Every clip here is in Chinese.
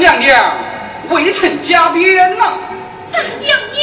娘娘未曾加鞭呐。但娘娘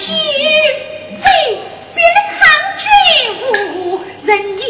岂非别了长卷无人影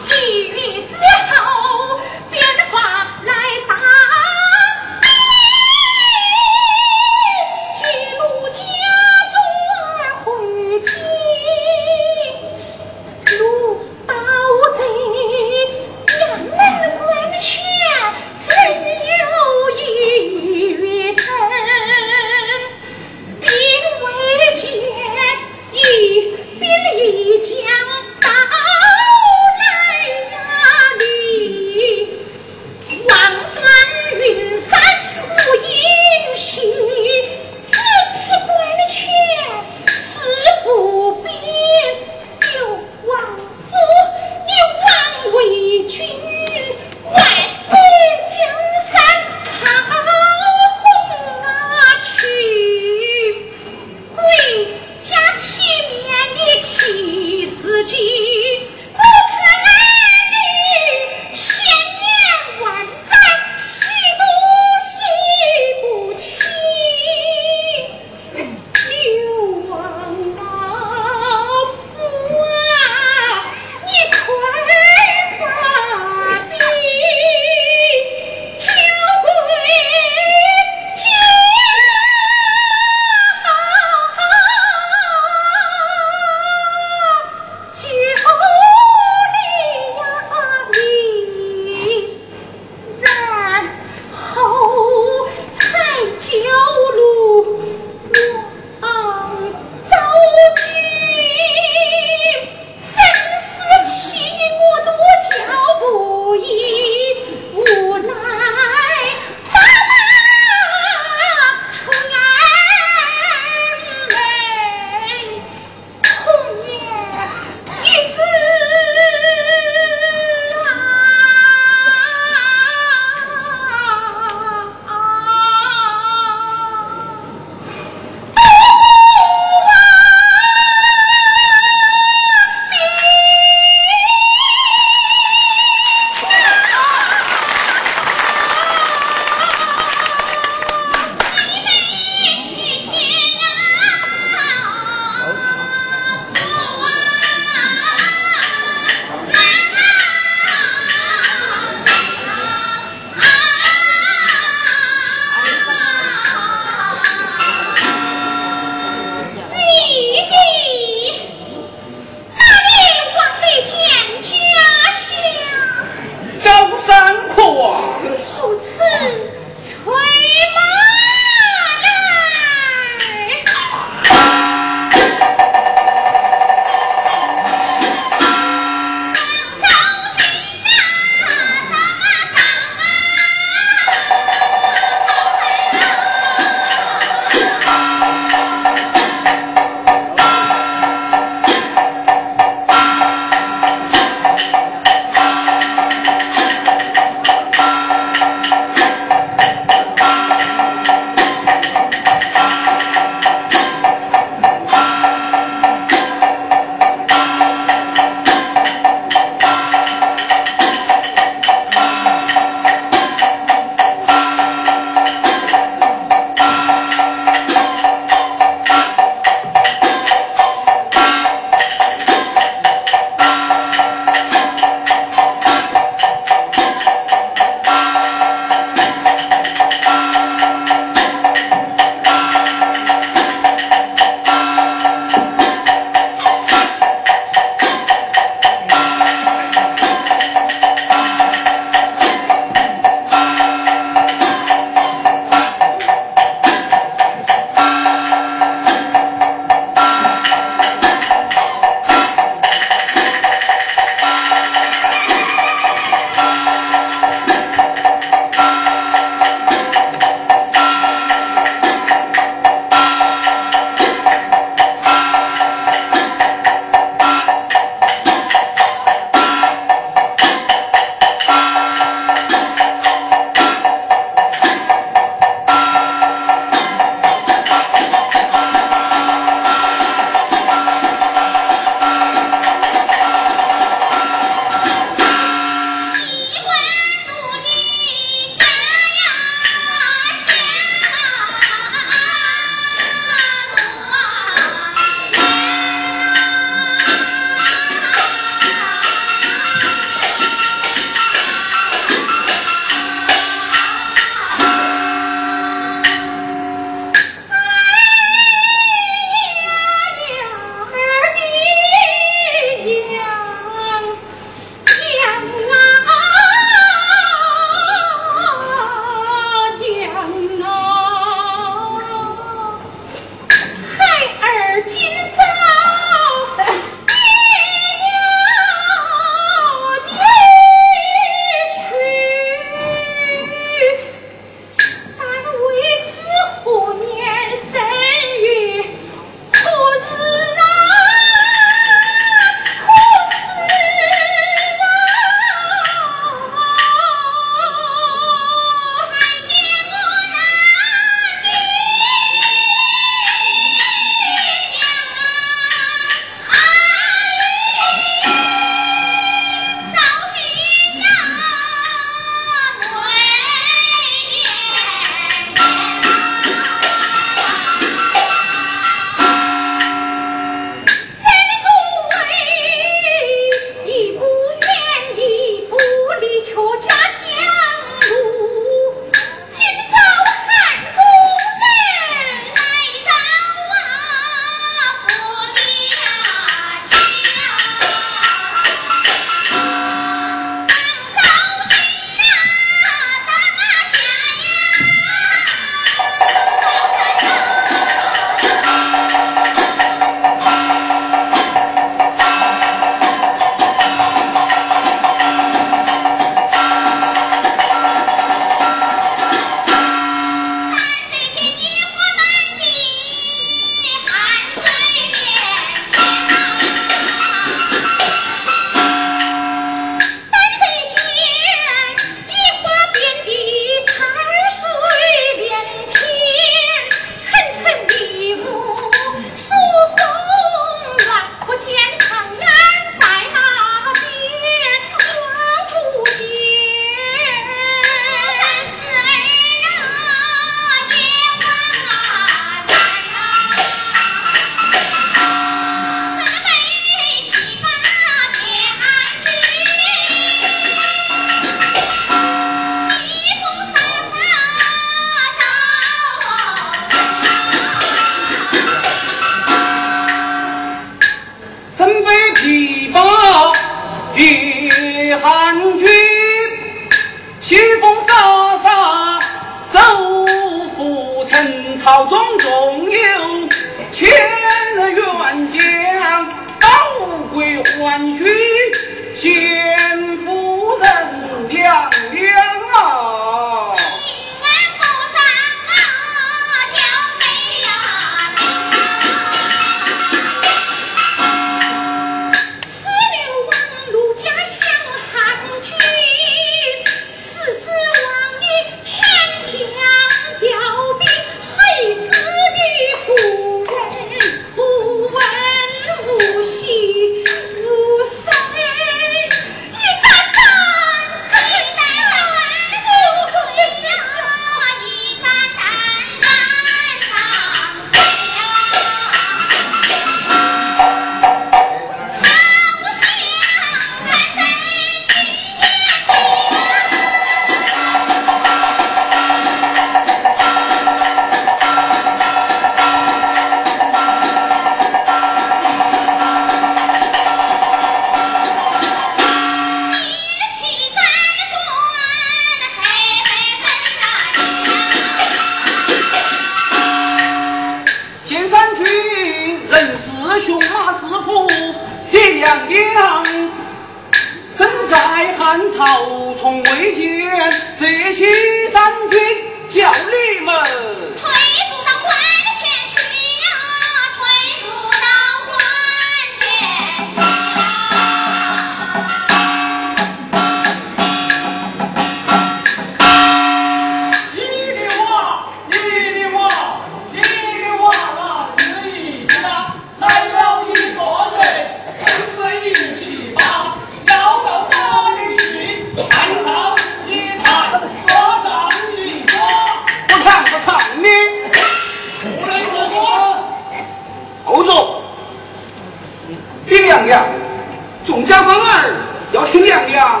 娘娘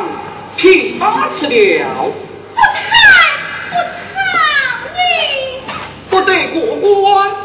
琵琶辞掉不才不常不得过关。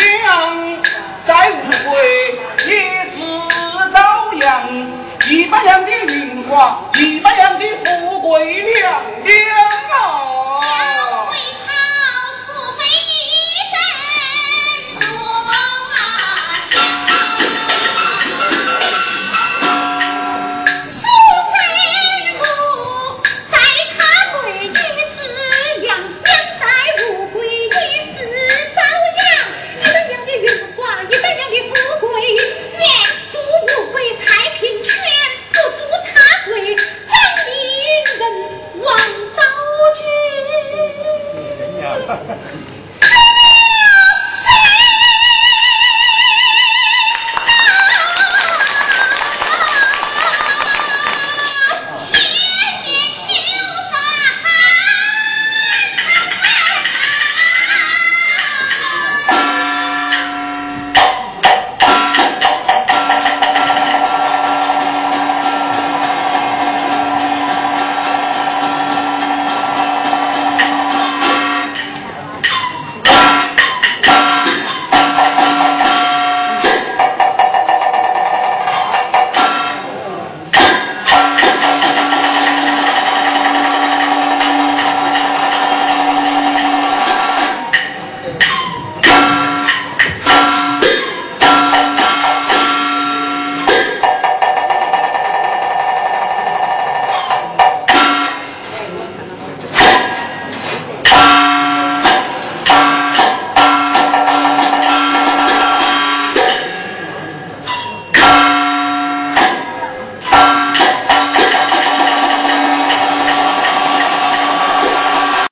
娘在无悔也是朝阳，一百样的荣华，一百样的富贵，娘娘啊！